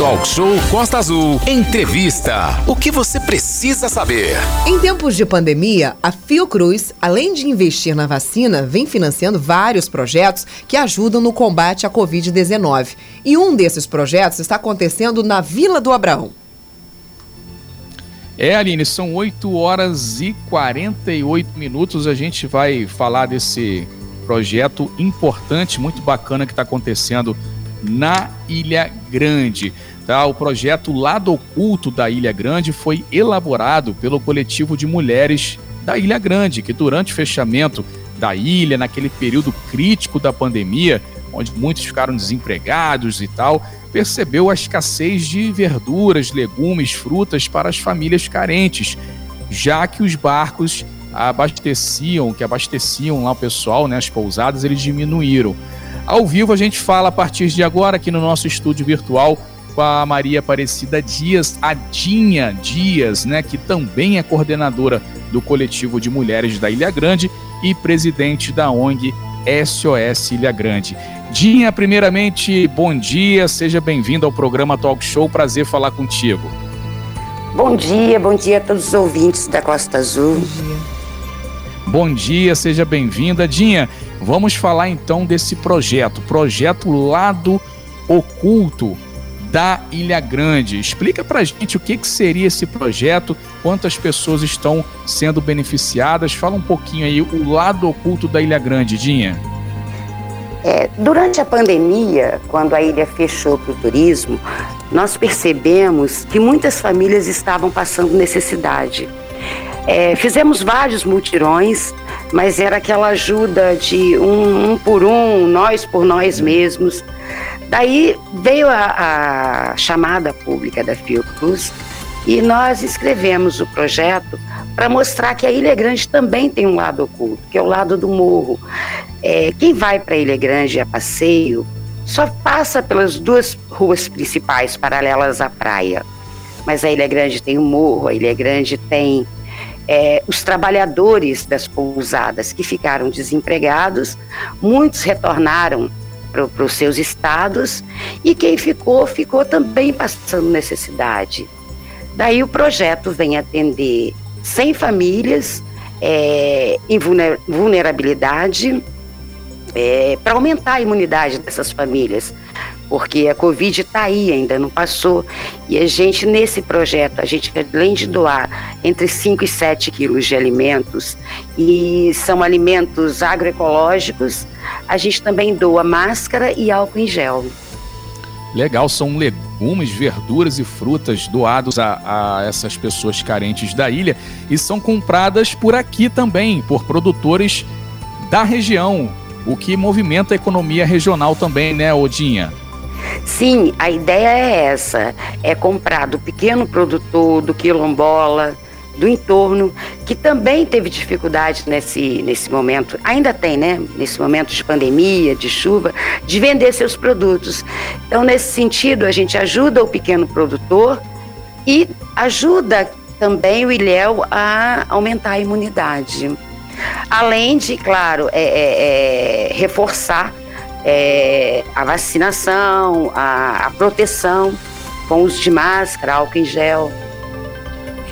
Talk Show Costa Azul. Entrevista. O que você precisa saber? Em tempos de pandemia, a Fiocruz, além de investir na vacina, vem financiando vários projetos que ajudam no combate à Covid-19. E um desses projetos está acontecendo na Vila do Abraão. É, Aline, são 8 horas e 48 minutos. A gente vai falar desse projeto importante, muito bacana que está acontecendo na Ilha Grande. Tá? O projeto Lado Oculto da Ilha Grande foi elaborado pelo coletivo de mulheres da Ilha Grande, que durante o fechamento da ilha, naquele período crítico da pandemia, onde muitos ficaram desempregados e tal, percebeu a escassez de verduras, legumes, frutas para as famílias carentes, já que os barcos abasteciam, que abasteciam lá o pessoal, né, as pousadas, eles diminuíram. Ao vivo a gente fala a partir de agora aqui no nosso estúdio virtual com a Maria Aparecida Dias, a Dinha Dias, né, que também é coordenadora do coletivo de mulheres da Ilha Grande e presidente da ONG SOS Ilha Grande. Dinha, primeiramente, bom dia, seja bem-vindo ao programa Talk Show, prazer falar contigo. Bom dia, bom dia a todos os ouvintes da Costa Azul. Bom dia, bom dia seja bem-vinda. Dinha, Vamos falar então desse projeto, projeto Lado Oculto da Ilha Grande. Explica pra gente o que, que seria esse projeto, quantas pessoas estão sendo beneficiadas. Fala um pouquinho aí, o lado oculto da Ilha Grande, Dinha. É, durante a pandemia, quando a ilha fechou para o turismo, nós percebemos que muitas famílias estavam passando necessidade. É, fizemos vários mutirões mas era aquela ajuda de um, um por um, nós por nós mesmos. Daí veio a, a chamada pública da Fiocruz e nós escrevemos o projeto para mostrar que a Ilha Grande também tem um lado oculto, que é o lado do morro. É, quem vai para a Ilha Grande a passeio só passa pelas duas ruas principais paralelas à praia. Mas a Ilha Grande tem o morro, a Ilha Grande tem é, os trabalhadores das pousadas que ficaram desempregados, muitos retornaram para os seus estados e quem ficou, ficou também passando necessidade. Daí o projeto vem atender 100 famílias é, em vulnerabilidade é, para aumentar a imunidade dessas famílias, porque a Covid está aí, ainda não passou. E a gente, nesse projeto, a gente, além de doar entre 5 e 7 quilos de alimentos, e são alimentos agroecológicos, a gente também doa máscara e álcool em gel. Legal, são legumes, verduras e frutas doados a, a, essas pessoas carentes da ilha e são compradas por aqui também, por produtores da região, o que movimenta a economia regional também, né, Odinha? Sim, a ideia é essa: é comprar do pequeno produtor, do quilombola, do entorno, que também teve dificuldade nesse, nesse momento, ainda tem, né? Nesse momento de pandemia, de chuva, de vender seus produtos. Então, nesse sentido, a gente ajuda o pequeno produtor e ajuda também o Ilhéu a aumentar a imunidade. Além de, claro, é, é, é reforçar é, a vacinação, a, a proteção com uso de máscara, álcool em gel.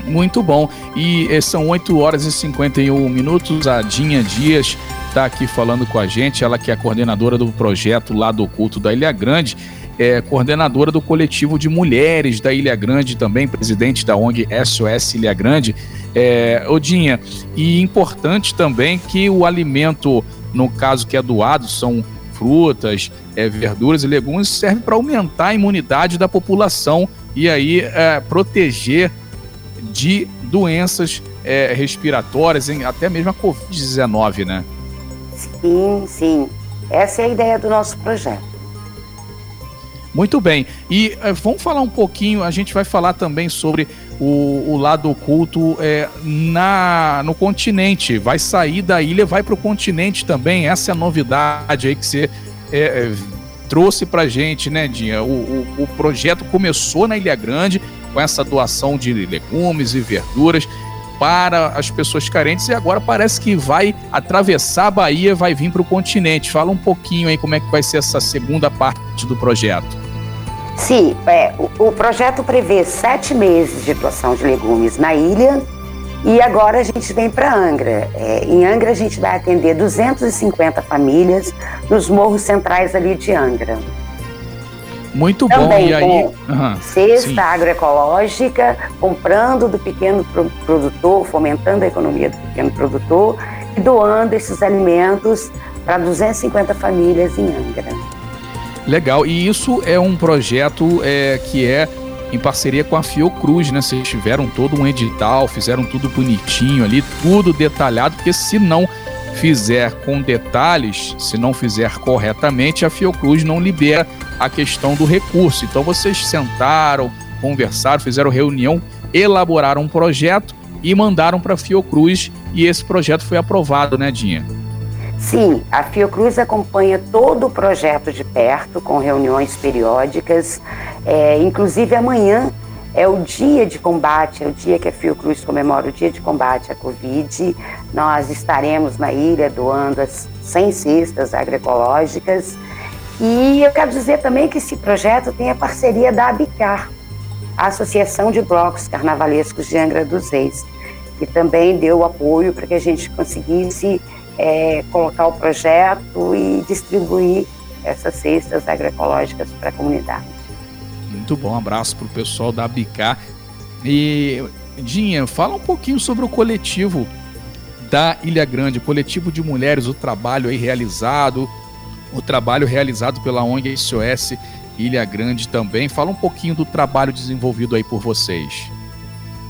Muito bom. E eh, são 8 horas e 51 minutos. A Dinha Dias está aqui falando com a gente. Ela que é coordenadora do projeto lá do Culto da Ilha Grande. É coordenadora do coletivo de mulheres da Ilha Grande também, presidente da ONG SOS Ilha Grande. É, Odinha, e importante também que o alimento, no caso que é doado, são frutas, é, verduras e legumes, serve para aumentar a imunidade da população e aí é, proteger de doenças é, respiratórias, até mesmo a Covid-19, né? Sim, sim. Essa é a ideia do nosso projeto. Muito bem. E é, vamos falar um pouquinho, a gente vai falar também sobre o, o lado oculto é, na, no continente. Vai sair da ilha, vai para o continente também. Essa é a novidade aí que você é, é, trouxe para gente, né, Dinha? O, o, o projeto começou na Ilha Grande com essa doação de legumes e verduras para as pessoas carentes e agora parece que vai atravessar a Bahia, vai vir para o continente. Fala um pouquinho aí como é que vai ser essa segunda parte do projeto. Sim, é, o, o projeto prevê sete meses de doação de legumes na ilha e agora a gente vem para Angra. É, em Angra a gente vai atender 250 famílias nos morros centrais ali de Angra. Muito Também bom. E aí, uhum, cesta sim. agroecológica, comprando do pequeno produtor, fomentando a economia do pequeno produtor e doando esses alimentos para 250 famílias em Angra. Legal. E isso é um projeto é, que é em parceria com a Fiocruz, né? Vocês tiveram todo um edital, fizeram tudo bonitinho ali, tudo detalhado, porque se não fizer com detalhes, se não fizer corretamente, a Fiocruz não libera a questão do recurso. Então vocês sentaram, conversaram, fizeram reunião, elaboraram um projeto e mandaram para a Fiocruz e esse projeto foi aprovado, né, Dinha? Sim, a Fiocruz acompanha todo o projeto de perto, com reuniões periódicas. É, inclusive, amanhã é o dia de combate, é o dia que a Fiocruz comemora o dia de combate à Covid. Nós estaremos na ilha doando as 100 cestas agroecológicas. E eu quero dizer também que esse projeto tem a parceria da ABICAR, a Associação de Blocos Carnavalescos de Angra dos Reis, que também deu apoio para que a gente conseguisse é, colocar o projeto e distribuir essas cestas agroecológicas para a comunidade. Muito bom, um abraço para o pessoal da Abicar. E, Dinha, fala um pouquinho sobre o coletivo da Ilha Grande, o coletivo de mulheres, o trabalho aí realizado, o trabalho realizado pela ONG SOS Ilha Grande também. Fala um pouquinho do trabalho desenvolvido aí por vocês.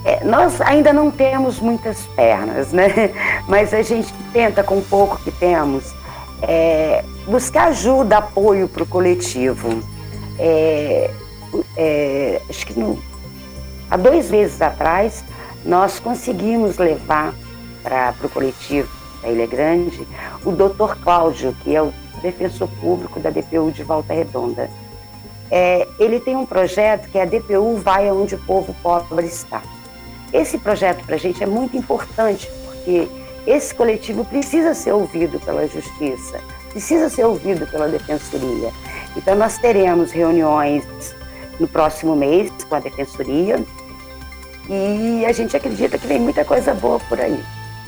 É, nós ainda não temos muitas pernas, né? Mas a gente tenta, com o pouco que temos, é, buscar ajuda, apoio para o coletivo. É, é, acho que há dois meses atrás, nós conseguimos levar para o coletivo da Ilha Grande o doutor Cláudio, que é o defensor público da DPU de Volta Redonda. É, ele tem um projeto que é a DPU vai aonde o povo pobre está. Esse projeto para a gente é muito importante, porque esse coletivo precisa ser ouvido pela justiça, precisa ser ouvido pela defensoria. Então, nós teremos reuniões no próximo mês com a defensoria e a gente acredita que vem muita coisa boa por aí,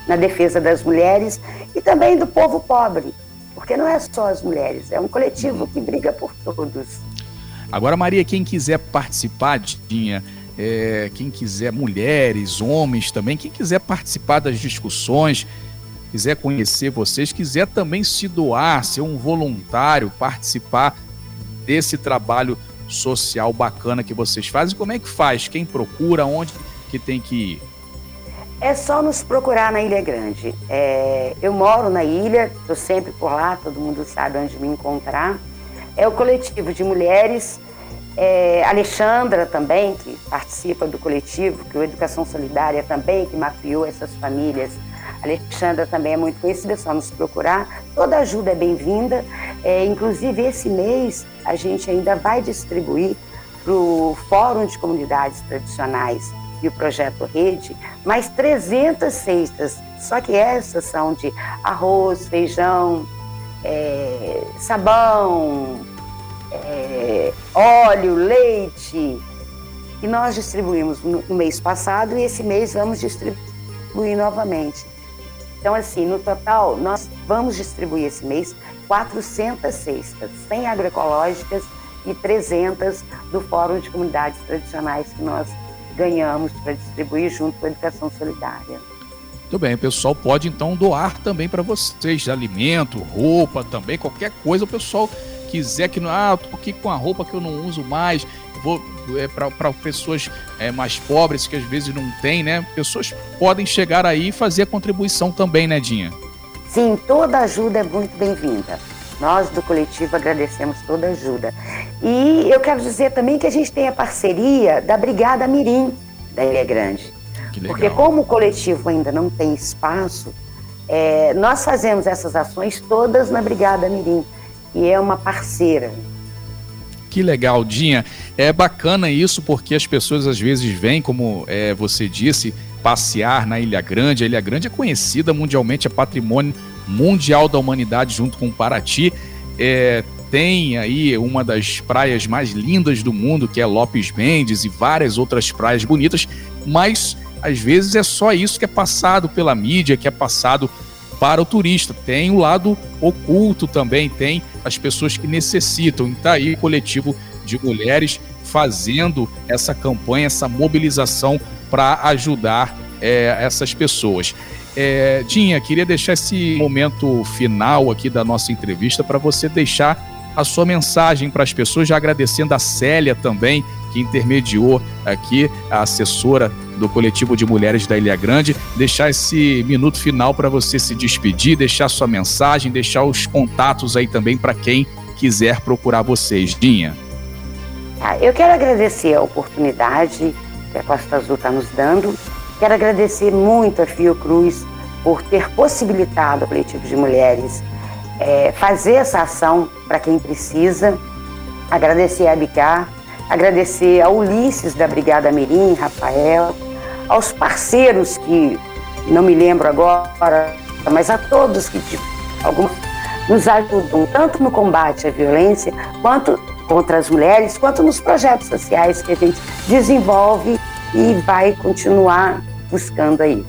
na defesa das mulheres e também do povo pobre, porque não é só as mulheres, é um coletivo que briga por todos. Agora, Maria, quem quiser participar, Dinha, é, quem quiser, mulheres, homens também, quem quiser participar das discussões, quiser conhecer vocês, quiser também se doar, ser um voluntário, participar desse trabalho social bacana que vocês fazem, como é que faz? Quem procura? Onde que tem que ir? É só nos procurar na Ilha Grande. É, eu moro na ilha, estou sempre por lá, todo mundo sabe onde me encontrar. É o coletivo de mulheres é, Alexandra também, que participa do coletivo, que o Educação Solidária também, que mapeou essas famílias. Alexandra também é muito conhecida, é só nos procurar. Toda ajuda é bem-vinda. É, inclusive, esse mês, a gente ainda vai distribuir para o Fórum de Comunidades Tradicionais e o Projeto Rede mais 300 cestas. Só que essas são de arroz, feijão, é, sabão, é, óleo, leite, que nós distribuímos no, no mês passado e esse mês vamos distribuir novamente. Então, assim, no total, nós vamos distribuir esse mês 400 cestas, 100 agroecológicas e 300 do Fórum de Comunidades Tradicionais que nós ganhamos para distribuir junto com a Educação Solidária. Muito bem, o pessoal pode então doar também para vocês, alimento, roupa também, qualquer coisa o pessoal quiser que não, ah, tô aqui com a roupa que eu não uso mais, vou é, para pessoas é, mais pobres que às vezes não tem, né? Pessoas podem chegar aí e fazer a contribuição também, né, Dinha? Sim, toda ajuda é muito bem-vinda. Nós do coletivo agradecemos toda ajuda. E eu quero dizer também que a gente tem a parceria da Brigada Mirim da Ilha Grande. Porque como o coletivo ainda não tem espaço, é, nós fazemos essas ações todas na Brigada Mirim e é uma parceira. Que legal, Dinha. É bacana isso porque as pessoas às vezes vêm, como é, você disse, passear na Ilha Grande. A Ilha Grande é conhecida mundialmente, é patrimônio mundial da humanidade junto com Paraty. É, tem aí uma das praias mais lindas do mundo, que é Lopes Mendes, e várias outras praias bonitas, mas às vezes é só isso que é passado pela mídia, que é passado para o turista. Tem o lado oculto também, tem as pessoas que necessitam. E tá aí o coletivo de mulheres fazendo essa campanha, essa mobilização para ajudar é, essas pessoas. É, Dinha, queria deixar esse momento final aqui da nossa entrevista para você deixar a sua mensagem para as pessoas, já agradecendo a Célia também, que intermediou aqui, a assessora do coletivo de mulheres da Ilha Grande, deixar esse minuto final para você se despedir, deixar sua mensagem, deixar os contatos aí também para quem quiser procurar vocês. Dinha. Ah, eu quero agradecer a oportunidade que a Costa Azul está nos dando. Quero agradecer muito a Fiocruz por ter possibilitado ao coletivo de mulheres é, fazer essa ação para quem precisa. Agradecer a Abicar, agradecer a Ulisses da Brigada Mirim, Rafael, aos parceiros que não me lembro agora, mas a todos que de alguma nos ajudam tanto no combate à violência quanto contra as mulheres, quanto nos projetos sociais que a gente desenvolve e vai continuar buscando aí.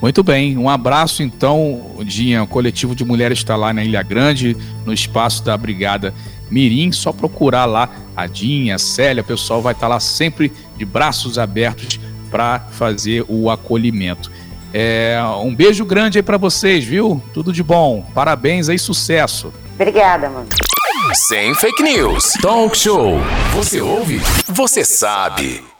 Muito bem, um abraço então, Dinha. O coletivo de mulheres está lá na Ilha Grande, no espaço da Brigada Mirim. Só procurar lá a Dinha, a Célia, o pessoal vai estar tá lá sempre de braços abertos para fazer o acolhimento. É, um beijo grande aí para vocês, viu? Tudo de bom. Parabéns aí, sucesso. Obrigada, mano. Sem fake news. Talk show. Você ouve? Você sabe.